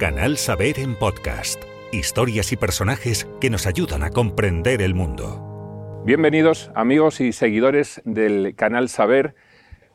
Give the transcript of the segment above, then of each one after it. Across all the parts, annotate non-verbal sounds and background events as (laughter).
Canal Saber en podcast. Historias y personajes que nos ayudan a comprender el mundo. Bienvenidos amigos y seguidores del Canal Saber.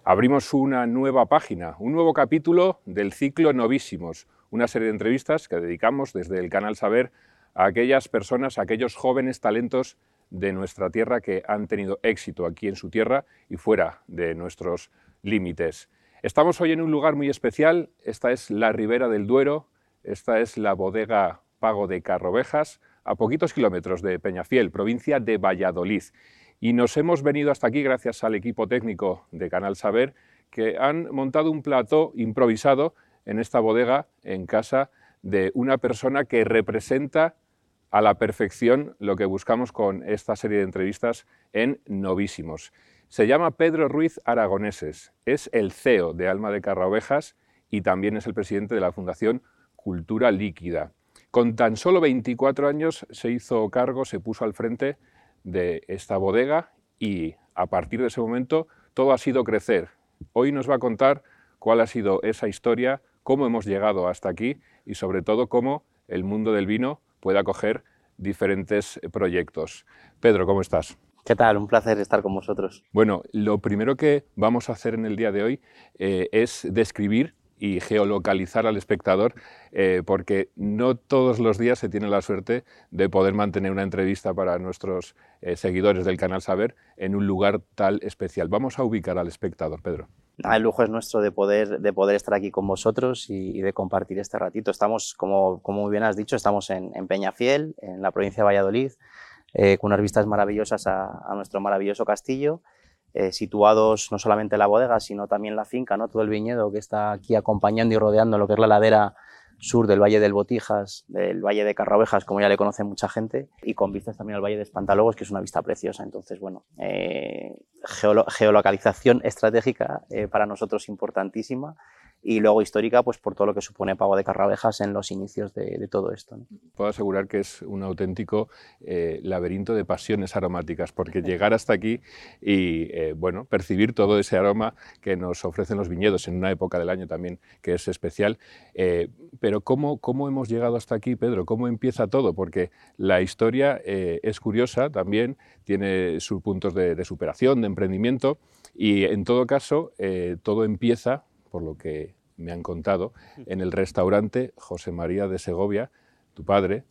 Abrimos una nueva página, un nuevo capítulo del ciclo Novísimos, una serie de entrevistas que dedicamos desde el Canal Saber a aquellas personas, a aquellos jóvenes talentos de nuestra tierra que han tenido éxito aquí en su tierra y fuera de nuestros límites. Estamos hoy en un lugar muy especial, esta es la Ribera del Duero, esta es la bodega Pago de Carrovejas, a poquitos kilómetros de Peñafiel, provincia de Valladolid. Y nos hemos venido hasta aquí gracias al equipo técnico de Canal Saber, que han montado un plató improvisado en esta bodega en casa de una persona que representa a la perfección lo que buscamos con esta serie de entrevistas en Novísimos. Se llama Pedro Ruiz Aragoneses, es el CEO de Alma de Carraovejas y también es el presidente de la Fundación Cultura Líquida. Con tan solo 24 años se hizo cargo, se puso al frente de esta bodega y a partir de ese momento todo ha sido crecer. Hoy nos va a contar cuál ha sido esa historia, cómo hemos llegado hasta aquí y sobre todo cómo el mundo del vino puede acoger diferentes proyectos. Pedro, ¿cómo estás? ¿Qué tal? Un placer estar con vosotros. Bueno, lo primero que vamos a hacer en el día de hoy eh, es describir y geolocalizar al espectador, eh, porque no todos los días se tiene la suerte de poder mantener una entrevista para nuestros eh, seguidores del canal Saber en un lugar tal especial. Vamos a ubicar al espectador, Pedro. el lujo es nuestro de poder, de poder estar aquí con vosotros y, de compartir este ratito. Estamos, como, como muy bien has dicho, estamos en, en Peñafiel, en la provincia de Valladolid, eh, con unas vistas maravillosas a, nuestro maravilloso castillo, eh, situados no solamente en la bodega, sino también la finca, ¿no? todo el viñedo que está aquí acompañando y rodeando lo que es la ladera sur del Valle del Botijas, del Valle de Carraovejas, como ya le conoce mucha gente, y con vistas también al Valle de Espantalogos, que es una vista preciosa. Entonces, bueno, eh, geolocalización estratégica para nosotros importantísima y luego histórica pues por todo lo que supone Pago de Carrabejas en los inicios de, todo esto. Puedo asegurar que es un auténtico eh, laberinto de pasiones aromáticas, porque llegar hasta aquí y eh, bueno, percibir todo ese aroma que nos ofrecen los viñedos en una época del año también que es especial. Eh, pero ¿cómo, ¿cómo hemos llegado hasta aquí, Pedro? ¿Cómo empieza todo? Porque la historia es curiosa también, tiene sus puntos de, de superación, de emprendimiento, y en todo caso todo empieza por lo que me han contado, en el restaurante José María de Segovia, tu padre,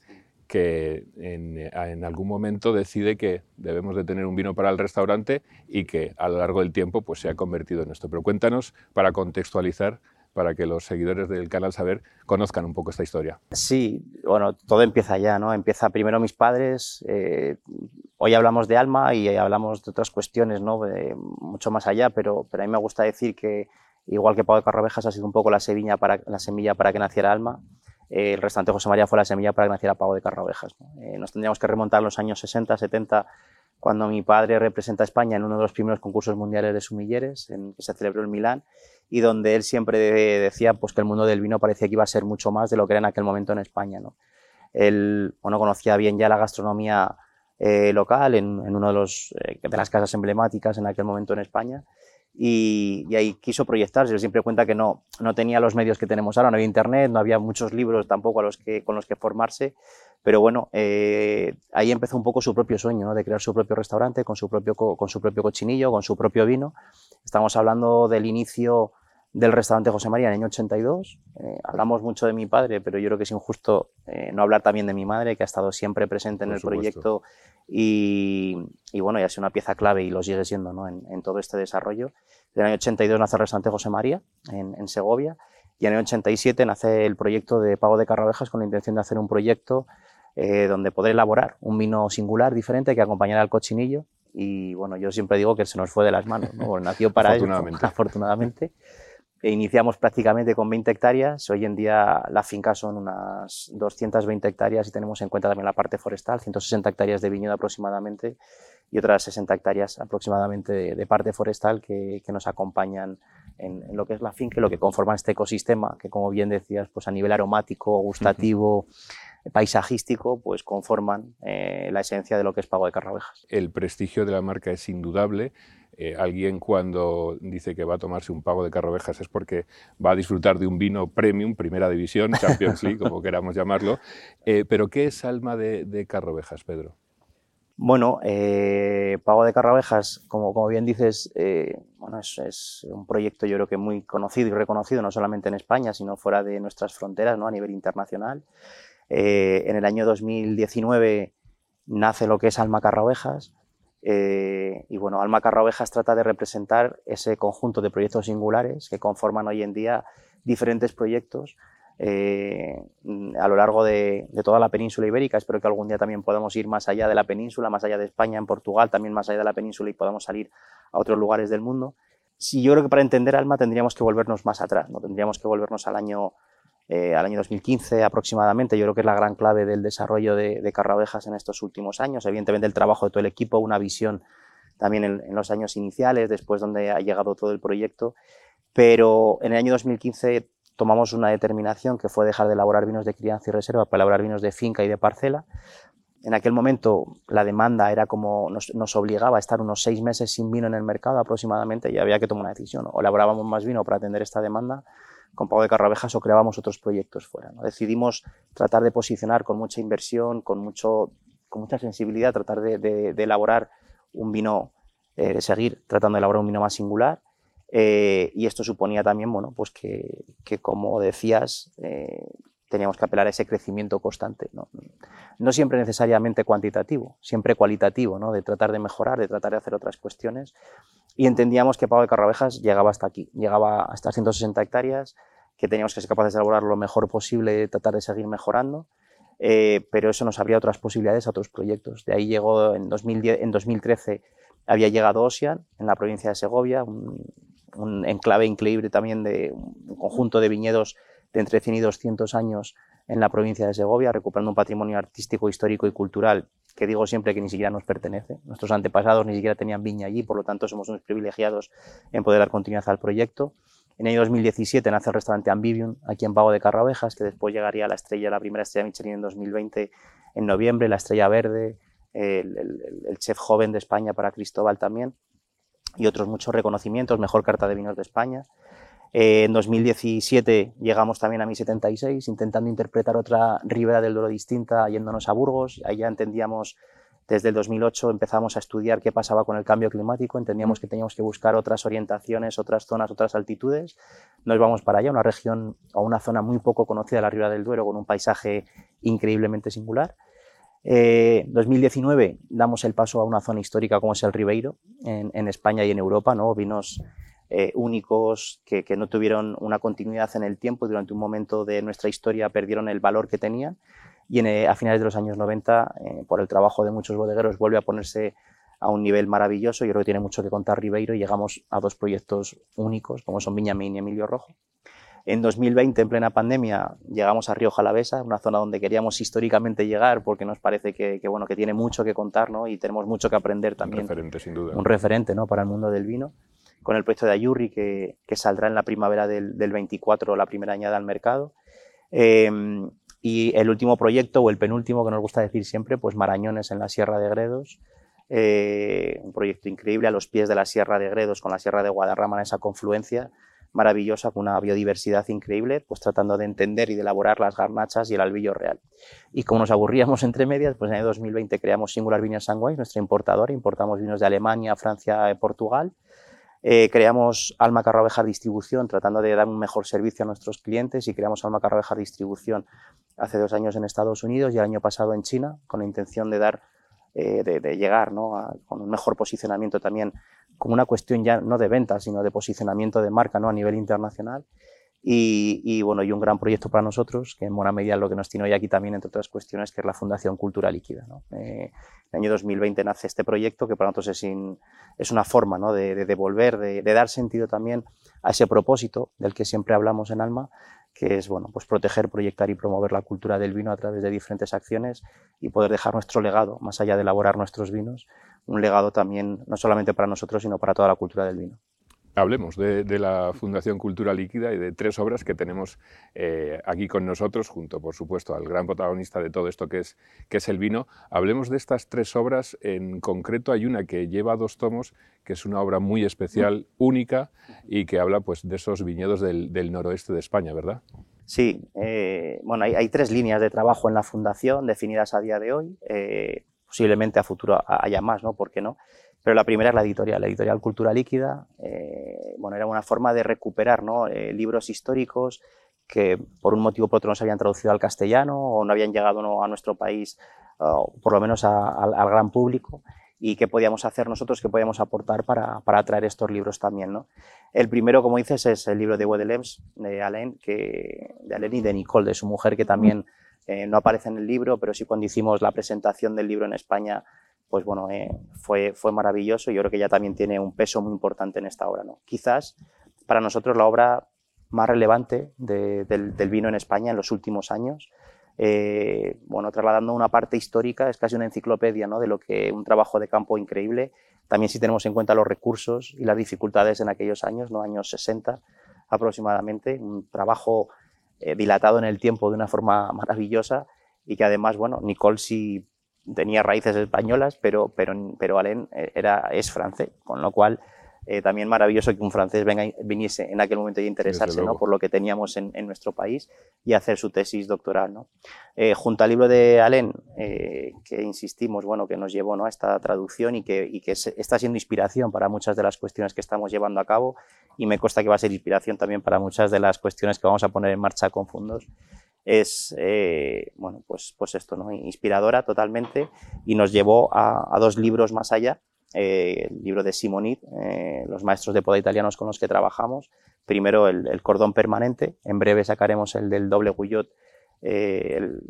que en, algún momento decide que debemos de tener un vino para el restaurante y que a lo largo del tiempo pues, se ha convertido en esto. Pero cuéntanos para contextualizar para que los seguidores del canal Saber conozcan un poco esta historia. Sí, bueno, todo empieza ya, ¿no? Empieza primero mis padres. Eh, hoy hablamos de alma y hablamos de otras cuestiones, ¿no? mucho más allá, pero, pero a mí me gusta decir que Igual que Pau de Carrovejas ha sido un poco la, semilla para, la semilla para que naciera Alma, eh, el restaurante José María fue la semilla para que naciera Pau de Carrovejas. Eh, nos tendríamos que remontar a los años 60, 70, cuando mi padre representa a España en uno de los primeros concursos mundiales de sumilleres, en, que se celebró en Milán, y donde él siempre decía pues, que el mundo del vino parecía que iba a ser mucho más de lo que era en aquel momento en España. ¿no? Él bueno, conocía bien ya la gastronomía eh, local en, en una de, los, de las casas emblemáticas en aquel momento en España y, ahí quiso proyectarse. Él siempre cuenta que no, no tenía los medios que tenemos ahora, no había internet, no había muchos libros tampoco a los que, con los que formarse, pero bueno, eh, ahí empezó un poco su propio sueño, ¿no? de crear su propio restaurante con su propio, con su propio cochinillo, con su propio vino. Estamos hablando del inicio del restaurante José María en el año 82. Eh, hablamos mucho de mi padre, pero yo creo que es injusto eh, no hablar también de mi madre, que ha estado siempre presente en el proyecto y, bueno, ya ha sido una pieza clave y lo sigue siendo ¿no? en, todo este desarrollo. En el año 82 nace el restaurante José María en, Segovia y en el año 87 nace el proyecto de Pago de Carrabejas con la intención de hacer un proyecto eh, donde poder elaborar un vino singular, diferente, que acompañara al cochinillo. Y bueno, yo siempre digo que se nos fue de las manos, ¿no? nació para eso, afortunadamente. (laughs) E iniciamos prácticamente con 20 hectáreas. Hoy en día la finca son unas 220 hectáreas y tenemos en cuenta también la parte forestal, 160 hectáreas de viñedo aproximadamente y otras 60 hectáreas aproximadamente de, parte forestal que, nos acompañan en, lo que es la finca lo que conforma este ecosistema que, como bien decías, pues a nivel aromático, gustativo, paisajístico, pues conforman eh, la esencia de lo que es Pago de Carrabejas. El prestigio de la marca es indudable. Eh, alguien cuando dice que va a tomarse un pago de Carrovejas es porque va a disfrutar de un vino premium, primera división, Champions League, como queramos llamarlo. (laughs) Eh, pero ¿qué es alma de, de Carrovejas, Pedro? Bueno, eh, Pago de Carrabejas, como, como bien dices, eh, bueno, es, un proyecto yo creo que muy conocido y reconocido, no solamente en España, sino fuera de nuestras fronteras, ¿no? a nivel internacional. Eh, en el año 2019 nace lo que es Alma Carrabejas, y bueno, Alma Carrabejas trata de representar ese conjunto de proyectos singulares que conforman hoy en día diferentes proyectos eh, a lo largo de, toda la península ibérica. Espero que algún día también podamos ir más allá de la península, más allá de España, en Portugal, también más allá de la península y podamos salir a otros lugares del mundo. Si yo creo que para entender Alma tendríamos que volvernos más atrás, ¿no? tendríamos que volvernos al año, eh, al año 2015 aproximadamente. Yo creo que es la gran clave del desarrollo de, de Carrabejas en estos últimos años. Evidentemente el trabajo de todo el equipo, una visión también en, los años iniciales, después donde ha llegado todo el proyecto. Pero en el año 2015 tomamos una determinación que fue dejar de elaborar vinos de crianza y reserva para elaborar vinos de finca y de parcela. En aquel momento la demanda era como nos, obligaba a estar unos seis meses sin vino en el mercado aproximadamente y había que tomar una decisión. O elaborábamos más vino para atender esta demanda con pago de carrabejas o creábamos otros proyectos fuera. Decidimos tratar de posicionar con mucha inversión, con, mucho, con mucha sensibilidad, tratar de, elaborar un vino, eh, de seguir tratando de elaborar un vino más singular eh, y esto suponía también, bueno, pues que, que como decías, eh, teníamos que apelar a ese crecimiento constante, ¿no? no siempre necesariamente cuantitativo, siempre cualitativo, ¿no? de tratar de mejorar, de tratar de hacer otras cuestiones. Y entendíamos que Pago de Carrabejas llegaba hasta aquí, llegaba hasta 160 hectáreas, que teníamos que ser capaces de elaborar lo mejor posible, tratar de seguir mejorando. Eh, pero eso nos abría otras posibilidades a otros proyectos. De ahí llegó en, 2010, en 2013, había llegado Ocean en la provincia de Segovia, un, un enclave increíble también de un conjunto de viñedos de entre 100 y 200 años en la provincia de Segovia, recuperando un patrimonio artístico, histórico y cultural que digo siempre que ni siquiera nos pertenece. Nuestros antepasados ni siquiera tenían viña allí, por lo tanto somos unos privilegiados en poder dar continuidad al proyecto. En el año 2017 nace el restaurante Ambivium aquí en Pago de Carrabejas, que después llegaría a la estrella, la primera estrella Michelin en 2020 en noviembre, la estrella verde, el, el chef joven de España para Cristóbal también y otros muchos reconocimientos, mejor carta de vinos de España. Eh, en 2017 llegamos también a 1076, intentando interpretar otra ribera del Duero distinta, yéndonos a Burgos. Ahí ya entendíamos, desde el 2008 empezamos a estudiar qué pasaba con el cambio climático, entendíamos que teníamos que buscar otras orientaciones, otras zonas, otras altitudes. Nos vamos para allá, una región o una zona muy poco conocida, la ribera del Duero, con un paisaje increíblemente singular. En eh, 2019 damos el paso a una zona histórica como es el Ribeiro, en, España y en Europa, ¿no? vinos eh, únicos que, no tuvieron una continuidad en el tiempo, durante un momento de nuestra historia perdieron el valor que tenían y eh, a finales de los años 90, por el trabajo de muchos bodegueros, vuelve a ponerse a un nivel maravilloso. Yo creo que tiene mucho que contar Ribeiro y llegamos a dos proyectos únicos como son Viñamín y Emilio Rojo. En 2020, en plena pandemia, llegamos a Río Jalavesa, una zona donde queríamos históricamente llegar porque nos parece que, bueno, que tiene mucho que contar ¿no? y tenemos mucho que aprender también. Un referente, sin duda. Un referente ¿no? para el mundo del vino. Con el proyecto de Ayurri, que, saldrá en la primavera del, del, 24, la primera añada al mercado. Em, y el último proyecto, o el penúltimo que nos gusta decir siempre, pues Marañones en la Sierra de Gredos. Eh, un proyecto increíble a los pies de la Sierra de Gredos, con la Sierra de Guadarrama en esa confluencia maravillosa con una biodiversidad increíble, pues tratando de entender y de elaborar las garnachas y el albillo real. Y como nos aburríamos entre medias, pues en el 2020 creamos Singular Viñas Sanguay, nuestra importadora, importamos vinos de Alemania, Francia y Portugal. Eh, creamos Alma Carrabejar Distribución, tratando de dar un mejor servicio a nuestros clientes y creamos Alma Carrabejar Distribución hace dos años en Estados Unidos y el año pasado en China, con la intención de dar eh, de, llegar con un mejor posicionamiento también, como una cuestión ya no de venta, sino de posicionamiento de marca ¿no? a nivel internacional. Y, bueno, y un gran proyecto para nosotros, que en buena medida es lo que nos tiene hoy aquí también, entre otras cuestiones, que es la Fundación Cultura Líquida. ¿no? Eh, el año 2020 nace este proyecto, que para nosotros es, una forma de, devolver, de, de, dar sentido también a ese propósito del que siempre hablamos en Alma, que es bueno, pues proteger, proyectar y promover la cultura del vino a través de diferentes acciones y poder dejar nuestro legado, más allá de elaborar nuestros vinos, un legado también no solamente para nosotros, sino para toda la cultura del vino. Hablemos de, la Fundación Cultura Líquida y de tres obras que tenemos eh, aquí con nosotros, junto, por supuesto, al gran protagonista de todo esto que es, que es el vino. Hablemos de estas tres obras. En concreto, hay una que lleva dos tomos, que es una obra muy especial, única, y que habla pues, de esos viñedos del, noroeste de España, ¿verdad? Sí, eh, bueno, hay, tres líneas de trabajo en la Fundación definidas a día de hoy. Eh, posiblemente a futuro haya más, ¿no? ¿Por qué no? Pero la primera es la editorial, la editorial Cultura Líquida. Eh, bueno, era una forma de recuperar eh, libros históricos que por un motivo o por otro no se habían traducido al castellano o no habían llegado a nuestro país, por lo menos al gran público, y qué podíamos hacer nosotros, qué podíamos aportar para, para traer estos libros también. ¿no? El primero, como dices, es el libro de Wedelems, de Alain, que, de Alain y de Nicole, de su mujer, que también eh, no aparece en el libro, pero sí cuando hicimos la presentación del libro en España pues bueno, eh, fue, fue maravilloso y yo creo que ya también tiene un peso muy importante en esta obra. ¿no? Quizás para nosotros la obra más relevante del, vino en España en los últimos años. Eh, bueno, trasladando una parte histórica, es casi una enciclopedia ¿no? de lo que un trabajo de campo increíble. También si tenemos en cuenta los recursos y las dificultades en aquellos años, ¿no? años 60 aproximadamente, un trabajo eh, dilatado en el tiempo de una forma maravillosa y que además, bueno, Nicole sí tenía raíces españolas, pero, pero, pero Alain eh, era, es francés, con lo cual eh, también maravilloso que un francés venga, viniese en aquel momento a interesarse ¿no? por lo que teníamos en, en, nuestro país y hacer su tesis doctoral. ¿no? Eh, junto al libro de Alain, que insistimos, bueno, que nos llevó ¿no? a esta traducción y que, y que está siendo inspiración para muchas de las cuestiones que estamos llevando a cabo y me consta que va a ser inspiración también para muchas de las cuestiones que vamos a poner en marcha con Fundos es, eh, bueno, pues, pues esto, ¿no? Inspiradora totalmente y nos llevó a, dos libros más allá. Eh, el libro de Simonit, eh, los maestros de poda italianos con los que trabajamos. Primero el, cordón permanente, en breve sacaremos el del doble Guyot, el,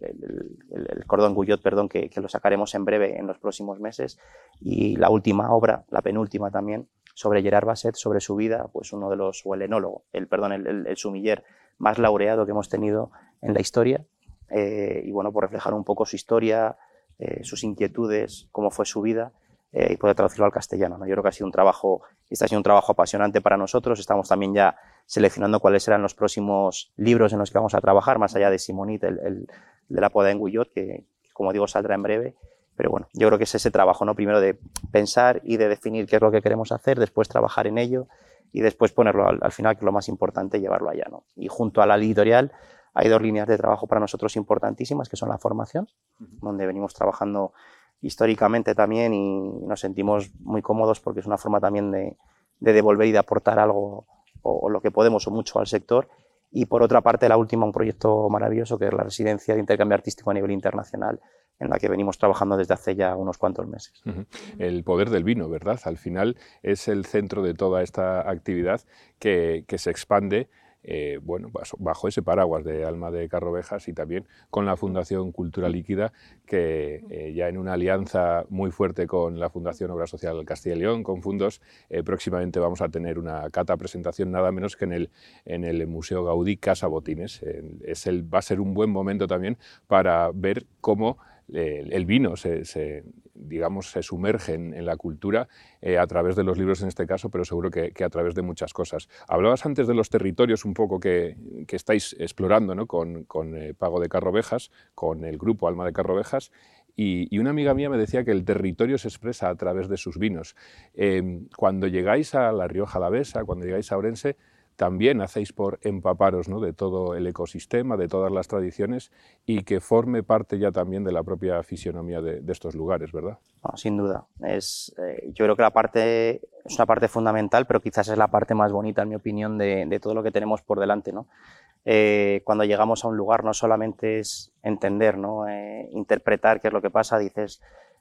cordón Guyot, perdón, que, que, lo sacaremos en breve en los próximos meses. Y la última obra, la penúltima también, sobre Gerard Basset, sobre su vida, pues uno de los, o el enólogo, el, perdón, el, sumiller más laureado que hemos tenido en la historia. Eh, y bueno, por reflejar un poco su historia, eh, sus inquietudes, cómo fue su vida eh, y poder traducirlo al castellano. ¿no? Yo creo que ha sido un trabajo, este ha sido un trabajo apasionante para nosotros. Estamos también ya seleccionando cuáles serán los próximos libros en los que vamos a trabajar, más allá de Simonit, el, de la poda en Guyot, que, como digo saldrá en breve. Pero bueno, yo creo que es ese trabajo, ¿no? Primero de pensar y de definir qué es lo que queremos hacer, después trabajar en ello y después ponerlo al, final, que es lo más importante, llevarlo allá. ¿no? Y junto a la editorial hay dos líneas de trabajo para nosotros importantísimas, que son la formación, donde venimos trabajando históricamente también y nos sentimos muy cómodos porque es una forma también de, devolver y de aportar algo o, lo que podemos o mucho al sector. Y por otra parte, la última, un proyecto maravilloso que es la residencia de intercambio artístico a nivel internacional, en la que venimos trabajando desde hace ya unos cuantos meses. El poder del vino, ¿verdad? Al final es el centro de toda esta actividad que, se expande eh, bueno, bajo ese paraguas de Alma de Carrovejas y también con la Fundación Cultura Líquida, que eh, ya en una alianza muy fuerte con la Fundación Obra Social Castilla y León, con Fundos, eh, próximamente vamos a tener una cata presentación nada menos que en el, en el Museo Gaudí Casa Botines. es el, va a ser un buen momento también para ver cómo el vino se, digamos, se sumerge en, la cultura eh, a través de los libros en este caso, pero seguro que, a través de muchas cosas. Hablabas antes de los territorios un poco que, estáis explorando ¿no? con, eh, Pago de Carrovejas, con el grupo Alma de Carrovejas, y, una amiga mía me decía que el territorio se expresa a través de sus vinos. Em, cuando llegáis a La Rioja Alavesa, cuando llegáis a Orense, también hacéis por empaparos ¿no? de todo el ecosistema, de todas las tradiciones y que forme parte ya también de la propia fisionomía de, estos lugares, ¿verdad? sin duda. Es, eh, yo creo que la parte es una parte fundamental, pero quizás es la parte más bonita, en mi opinión, de, todo lo que tenemos por delante. Eh, cuando llegamos a un lugar no solamente es entender, ¿no? Eh, interpretar qué es lo que pasa, dices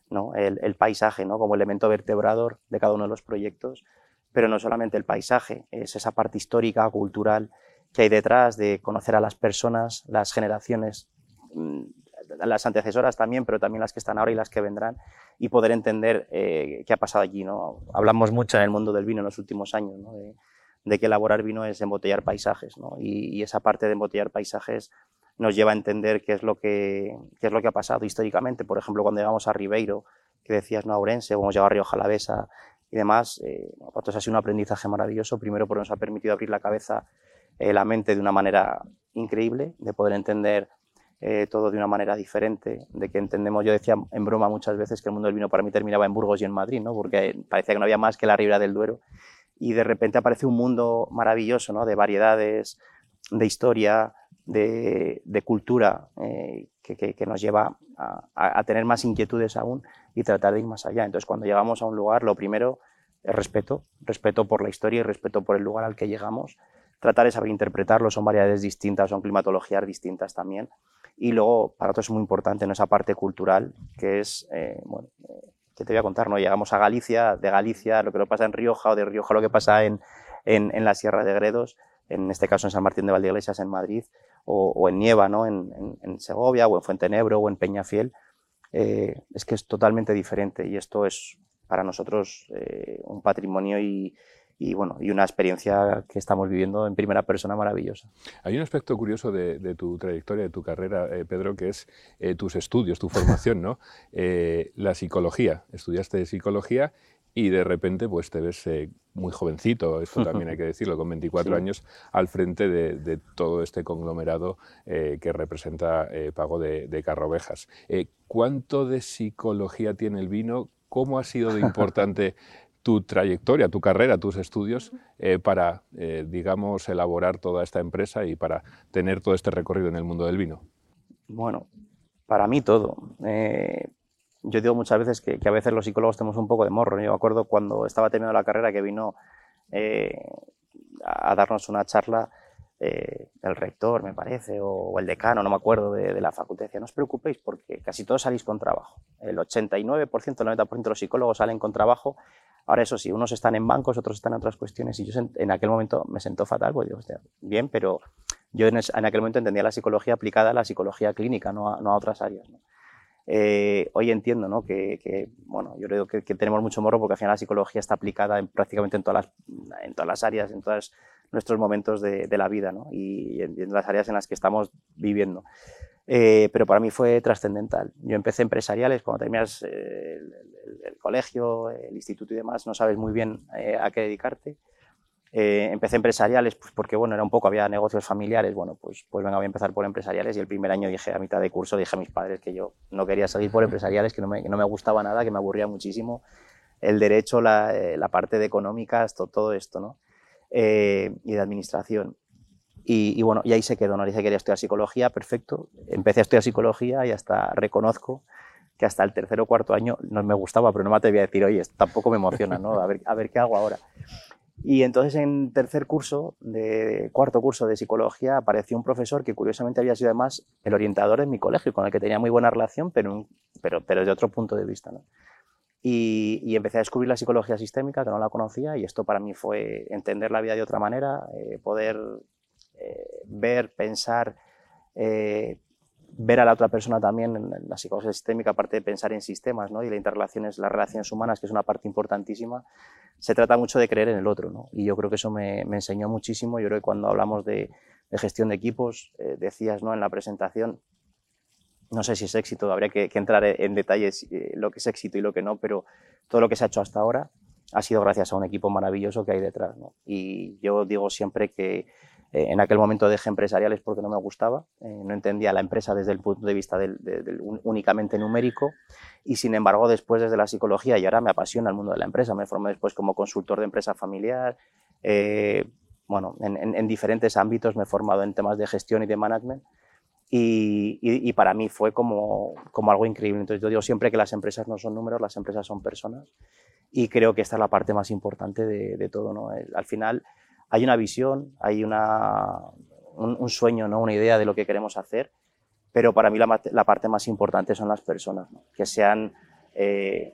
¿no? el, el paisaje ¿no? como elemento vertebrador de cada uno de los proyectos, pero no solamente el paisaje, es esa parte histórica, cultural que hay detrás de conocer a las personas, las generaciones, mm, las antecesoras también, pero también las que están ahora y las que vendrán, y poder entender eh, qué ha pasado allí. ¿no? Hablamos mucho en el mundo del vino en los últimos años, de, que elaborar vino es embotellar paisajes, y, esa parte de embotellar paisajes nos lleva a entender qué es lo que, qué es lo que ha pasado históricamente. Por ejemplo, cuando llegamos a Ribeiro, que decías, no, Ourense, o hemos llegado a Río Jalavesa, y demás. Eh, ha sido un aprendizaje maravilloso, primero porque nos ha permitido abrir la cabeza, eh, la mente de una manera increíble, de poder entender eh, todo de una manera diferente, de que entendemos, yo decía en broma muchas veces que el mundo del vino para mí terminaba en Burgos y en Madrid, ¿no? porque parecía que no había más que la ribera del Duero, y de repente aparece un mundo maravilloso ¿no? de variedades, de historia, de, cultura, eh, que, nos lleva a, tener más inquietudes aún y tratar de ir más allá. Entonces, cuando llegamos a un lugar, lo primero es respeto, respeto por la historia y respeto por el lugar al que llegamos. Tratar de saber interpretarlo, son variedades distintas, son climatologías distintas también. Y luego, para otros es muy importante, en esa parte cultural, que es, eh, bueno, eh, que te voy a contar, ¿no? Llegamos a Galicia, de Galicia, lo que pasa en Rioja, o de Rioja lo que pasa en, en, la Sierra de Gredos, en este caso en San Martín de Valdeiglesias, en Madrid, o, en Nieva, ¿no? En, Segovia, o en Fuentenebro, o en Peñafiel, eh, es que es totalmente diferente y esto es para nosotros un patrimonio y, bueno, y una experiencia que estamos viviendo en primera persona maravillosa. Hay un aspecto curioso de, tu trayectoria, de tu carrera, eh, Pedro, que es eh, tus estudios, tu formación, ¿no? Eh, la psicología. Estudiaste psicología y de repente pues te ves muy jovencito, esto también hay que (laughs) decirlo, con 24 años, al frente de, todo este conglomerado que representa Pago de, de Carrovejas. ¿Cuánto de psicología tiene el vino? ¿Cómo ha sido de importante (laughs) tu trayectoria, tu carrera, tus estudios eh, para, eh, digamos, elaborar toda esta empresa y para tener todo este recorrido en el mundo del vino? Bueno, para mí todo. Eh, yo digo muchas veces que, a veces los psicólogos tenemos un poco de morro. Yo me acuerdo cuando estaba terminando la carrera que vino a darnos una charla el rector, me parece, o, el decano, no me acuerdo, de, de, la facultad. Decía, no os preocupéis porque casi todos salís con trabajo. El 89%, el 90% de los psicólogos salen con trabajo Ahora, eso sí, unos están en bancos, otros están en otras cuestiones, y yo en aquel momento me sentó fatal, pues digo, bien, pero yo en, aquel momento entendía la psicología aplicada a la psicología clínica, no a, otras áreas. Eh, hoy entiendo ¿no? que, bueno, yo creo que, tenemos mucho morro porque al final la psicología está aplicada en, prácticamente en todas, las, en todas las áreas, en todos nuestros momentos de, la vida ¿no? y, en, las áreas en las que estamos viviendo. Eh, pero para mí fue trascendental. Yo empecé empresariales, cuando terminas eh, el, colegio, el instituto y demás, no sabes muy bien eh, a qué dedicarte. Empecé empresariales pues porque bueno, era un poco, había negocios familiares, bueno, pues, pues venga, voy a empezar por empresariales y el primer año dije, a mitad de curso, dije a mis padres que yo no quería seguir por empresariales, que no me, que no me gustaba nada, que me aburría muchísimo el derecho, la, la parte de económicas, todo, todo esto, ¿no? y de administración. Y, bueno, y ahí se quedó, no dice que quería estudiar psicología, perfecto. Empecé a estudiar psicología y hasta reconozco que hasta el tercer o cuarto año no me gustaba, pero no me atreví a decir, oye, tampoco me emociona, ¿no? A ver, a ver qué hago ahora. Y entonces en tercer curso, de cuarto curso de psicología, apareció un profesor que curiosamente había sido además el orientador en mi colegio, con el que tenía muy buena relación, pero, pero, pero desde otro punto de vista. ¿no? Y, y, empecé a descubrir la psicología sistémica, que no la conocía, y esto para mí fue entender la vida de otra manera, eh, poder eh, ver, pensar, eh, ver a la otra persona también en la psicología sistémica, aparte de pensar en sistemas ¿no? y las interrelaciones, las relaciones humanas, que es una parte importantísima, se trata mucho de creer en el otro. ¿no? Y yo creo que eso me, enseñó muchísimo. Yo creo que cuando hablamos de, gestión de equipos, eh, decías ¿no? en la presentación, no sé si es éxito, habría que, entrar en detalles lo que es éxito y lo que no, pero todo lo que se ha hecho hasta ahora ha sido gracias a un equipo maravilloso que hay detrás. ¿no? Y yo digo siempre que eh, en aquel momento dejé empresariales porque no me gustaba, eh, no entendía la empresa desde el punto de vista del, únicamente numérico y sin embargo después desde la psicología y ahora me apasiona el mundo de la empresa, me formé después como consultor de empresa familiar, eh, bueno, en, diferentes ámbitos me he formado en temas de gestión y de management y, para mí fue como, como, algo increíble. Entonces yo digo siempre que las empresas no son números, las empresas son personas y creo que esta es la parte más importante de, de todo. ¿no? Al final hay una visión, hay una, un, sueño, ¿no? una idea de lo que queremos hacer, pero para mí la, parte más importante son las personas, que sean eh,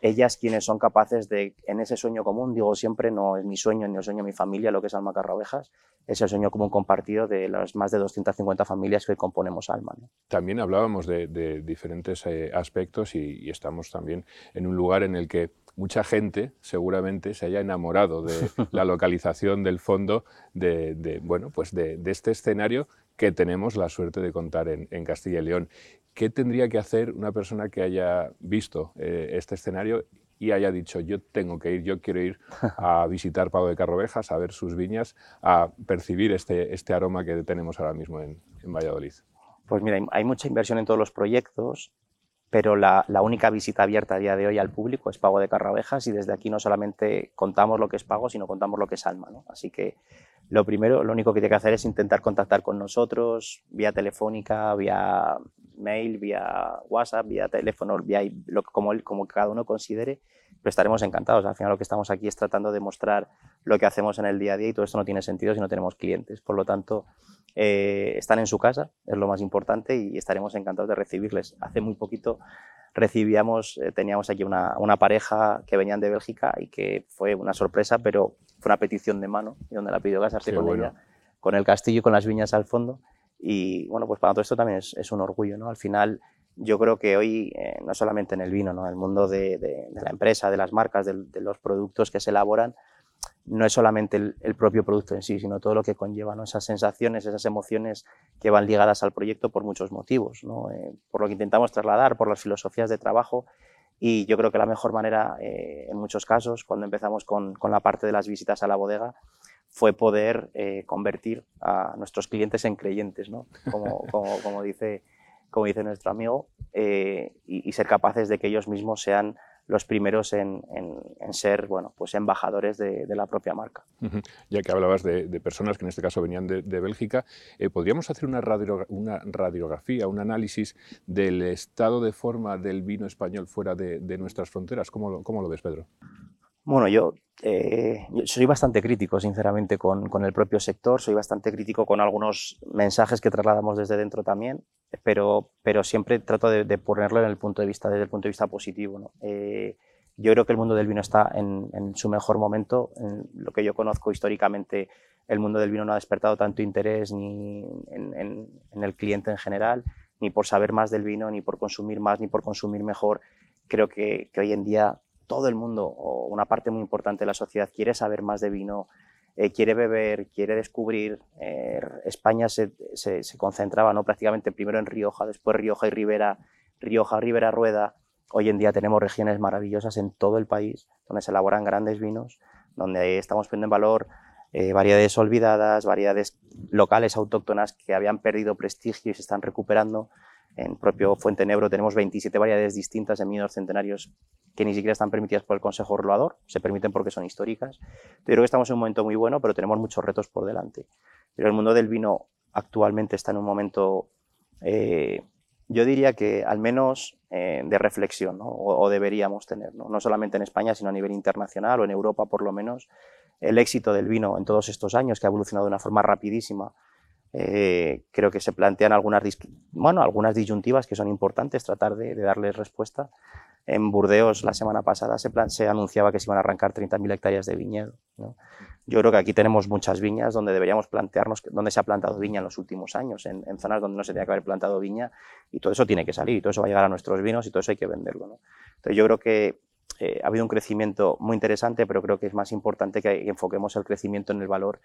ellas quienes son capaces de, en ese sueño común, digo siempre, no es mi sueño ni el sueño de mi familia, lo que es Alma Carraovejas, es el sueño común compartido de las más de 250 familias que componemos Alma. También hablábamos de, diferentes eh, aspectos y, estamos también en un lugar en el que mucha gente seguramente se haya enamorado de (laughs) la localización del fondo de, bueno, pues de, este escenario que tenemos la suerte de contar en, Castilla y León. ¿Qué tendría que hacer una persona que haya visto eh, este escenario y haya dicho, yo tengo que ir, yo quiero ir a (laughs) visitar Pablo de Carrovejas, a ver sus viñas, a percibir este, este aroma que tenemos ahora mismo en, en Valladolid? Pues mira, hay mucha inversión en todos los proyectos, pero la, la, única visita abierta a día de hoy al público es Pago de Carrabejas y desde aquí no solamente contamos lo que es Pago, sino contamos lo que es Alma. ¿no? Así que lo primero, lo único que tiene que hacer es intentar contactar con nosotros vía telefónica, vía mail, vía WhatsApp, vía teléfono, vía lo, como, como cada uno considere, pero estaremos encantados. Al final lo que estamos aquí es tratando de mostrar lo que hacemos en el día a día y todo esto no tiene sentido si no tenemos clientes. Por lo tanto, eh, están en su casa, es lo más importante y estaremos encantados de recibirles. Hace muy poquito recibíamos, eh, teníamos aquí una, una, pareja que venían de Bélgica y que fue una sorpresa, pero fue una petición de mano, y donde la pidió casarse con ella, con el castillo y con las viñas al fondo. Y bueno, pues para todo esto también es, es un orgullo, ¿no? Al final, yo creo que hoy, eh, no solamente en el vino, ¿no? En el mundo de, de, de la empresa, de las marcas, de, de los productos que se elaboran, no es solamente el, el, propio producto en sí, sino todo lo que conlleva, ¿no? esas sensaciones, esas emociones que van ligadas al proyecto por muchos motivos, ¿no? eh, por lo que intentamos trasladar, por las filosofías de trabajo. Y yo creo que la mejor manera, eh, en muchos casos, cuando empezamos con, con, la parte de las visitas a la bodega, fue poder eh, convertir a nuestros clientes en creyentes, ¿no? como, (laughs) como, como, dice, como dice nuestro amigo, y, y ser capaces de que ellos mismos sean los primeros en, ser bueno, pues embajadores de, la propia marca. Ya que hablabas de, personas que en este caso venían de, Bélgica, eh, ¿podríamos hacer una, radio, una, radiografía, un análisis del estado de forma del vino español fuera de, nuestras fronteras? ¿Cómo lo, ¿Cómo lo, ves, Pedro? Bueno, yo, eh, yo soy bastante crítico, sinceramente, con, con, el propio sector, soy bastante crítico con algunos mensajes que trasladamos desde dentro también, pero, pero siempre trato de, de ponerlo en el punto de vista, desde el punto de vista positivo. ¿no? Eh, yo creo que el mundo del vino está en, en, su mejor momento. En lo que yo conozco históricamente, el mundo del vino no ha despertado tanto interés ni en, en, el cliente en general, ni por saber más del vino, ni por consumir más, ni por consumir mejor. Creo que, que hoy en día todo el mundo o una parte muy importante de la sociedad quiere saber más de vino, eh, quiere beber, quiere descubrir. Eh, España se, concentraba ¿no? prácticamente primero en Rioja, después Rioja y Ribera, Rioja, Ribera, Rueda. Hoy en día tenemos regiones maravillosas en todo el país donde se elaboran grandes vinos, donde estamos poniendo en valor eh, variedades olvidadas, variedades locales autóctonas que habían perdido prestigio y se están recuperando. En propio Fuente Nebro tenemos 27 variedades distintas de vinos centenarios que ni siquiera están permitidas por el Consejo Regulador, se permiten porque son históricas. Yo creo que estamos en un momento muy bueno, pero tenemos muchos retos por delante. Pero el mundo del vino actualmente está en un momento, eh, yo diría que al menos eh, de reflexión, o, deberíamos tener, no solamente en España, sino a nivel internacional o en Europa por lo menos, el éxito del vino en todos estos años, que ha evolucionado de una forma rapidísima, eh, creo que se plantean algunas, bueno, algunas disyuntivas que son importantes, tratar de, de darles respuesta. En Burdeos la semana pasada se, plan, se anunciaba que se iban a arrancar 30.000 hectáreas de viñedo. ¿no? Yo creo que aquí tenemos muchas viñas donde deberíamos plantearnos dónde se ha plantado viña en los últimos años, en, en, zonas donde no se tenía que haber plantado viña, y todo eso tiene que salir, y todo eso va a llegar a nuestros vinos, y todo eso hay que venderlo. ¿no? Entonces yo creo que eh, ha habido un crecimiento muy interesante, pero creo que es más importante que enfoquemos el crecimiento en el valor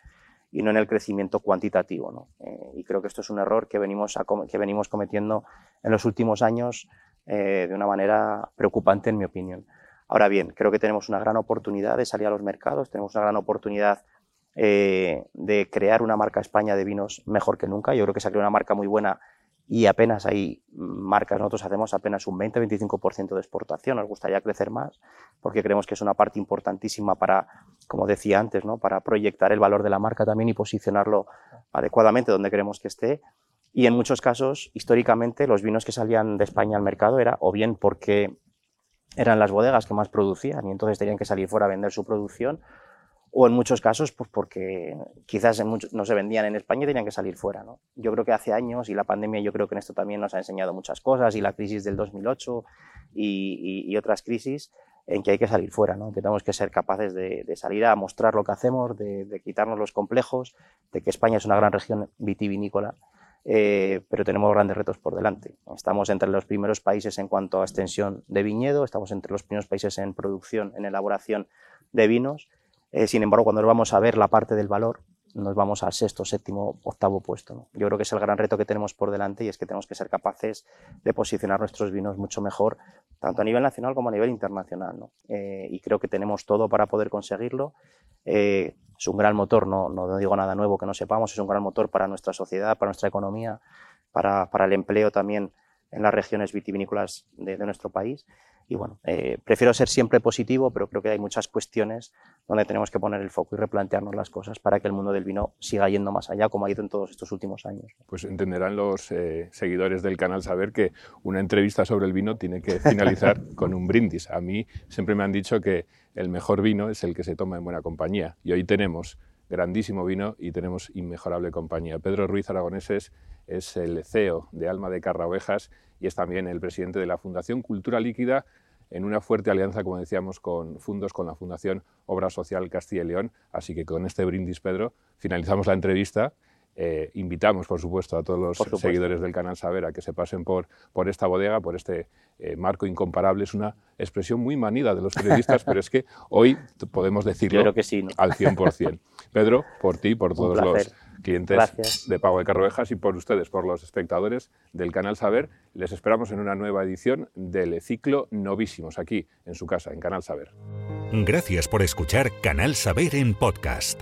y no en el crecimiento cuantitativo. ¿no? Eh, y creo que esto es un error que venimos, a, que venimos cometiendo en los últimos años eh, de una manera preocupante, en mi opinión. Ahora bien, creo que tenemos una gran oportunidad de salir a los mercados, tenemos una gran oportunidad eh, de crear una marca España de vinos mejor que nunca. Yo creo que se ha creado una marca muy buena y apenas hay marcas, nosotros hacemos apenas un 20-25% de exportación, nos gustaría crecer más porque creemos que es una parte importantísima para, como decía antes, ¿no? para proyectar el valor de la marca también y posicionarlo adecuadamente donde queremos que esté. Y en muchos casos, históricamente, los vinos que salían de España al mercado era o bien porque eran las bodegas que más producían y entonces tenían que salir fuera a vender su producción, o en muchos casos pues porque quizás mucho, no se vendían en España y tenían que salir fuera. ¿no? Yo creo que hace años, y la pandemia yo creo que en esto también nos ha enseñado muchas cosas, y la crisis del 2008 y, y, y otras crisis, en que hay que salir fuera, ¿no? que tenemos que ser capaces de, de salir a mostrar lo que hacemos, de, de, quitarnos los complejos, de que España es una gran región vitivinícola, eh, pero tenemos grandes retos por delante. Estamos entre los primeros países en cuanto a extensión de viñedo, estamos entre los primeros países en producción, en elaboración de vinos, eh, sin embargo, cuando vamos a ver la parte del valor, nos vamos al sexto, séptimo, octavo puesto. Yo creo que es el gran reto que tenemos por delante y es que tenemos que ser capaces de posicionar nuestros vinos mucho mejor, tanto a nivel nacional como a nivel internacional. Eh, y creo que tenemos todo para poder conseguirlo. Eh, es un gran motor, no, no digo nada nuevo que no sepamos, es un gran motor para nuestra sociedad, para nuestra economía, para, para el empleo también en las regiones vitivinícolas de, de nuestro país y bueno, eh, prefiero ser siempre positivo, pero creo que hay muchas cuestiones donde tenemos que poner el foco y replantearnos las cosas para que el mundo del vino siga yendo más allá, como ha ido en todos estos últimos años. Pues entenderán los eh, seguidores del canal saber que una entrevista sobre el vino tiene que finalizar (laughs) con un brindis. A mí siempre me han dicho que el mejor vino es el que se toma en buena compañía. Y hoy tenemos grandísimo vino y tenemos inmejorable compañía. Pedro Ruiz Aragoneses es el CEO de Alma de Carraovejas y es también el presidente de la Fundación Cultura Líquida en una fuerte alianza, como decíamos, con fundos con la Fundación Obra Social Castilla y León. Así que con este brindis, Pedro, finalizamos la entrevista. Eh, invitamos, por supuesto, a todos los seguidores del canal Saber a que se pasen por, por esta bodega, por este eh, marco incomparable. Es una expresión muy manida de los periodistas, pero es que hoy podemos decirlo que sí, al 100%. Pedro, por ti, por todos los clientes de Pago de Carrovejas y por ustedes, por los espectadores del canal Saber. Les esperamos en una nueva edición del ciclo Novísimos, aquí en su casa, en Canal Saber. Gracias por escuchar Canal Saber en podcast.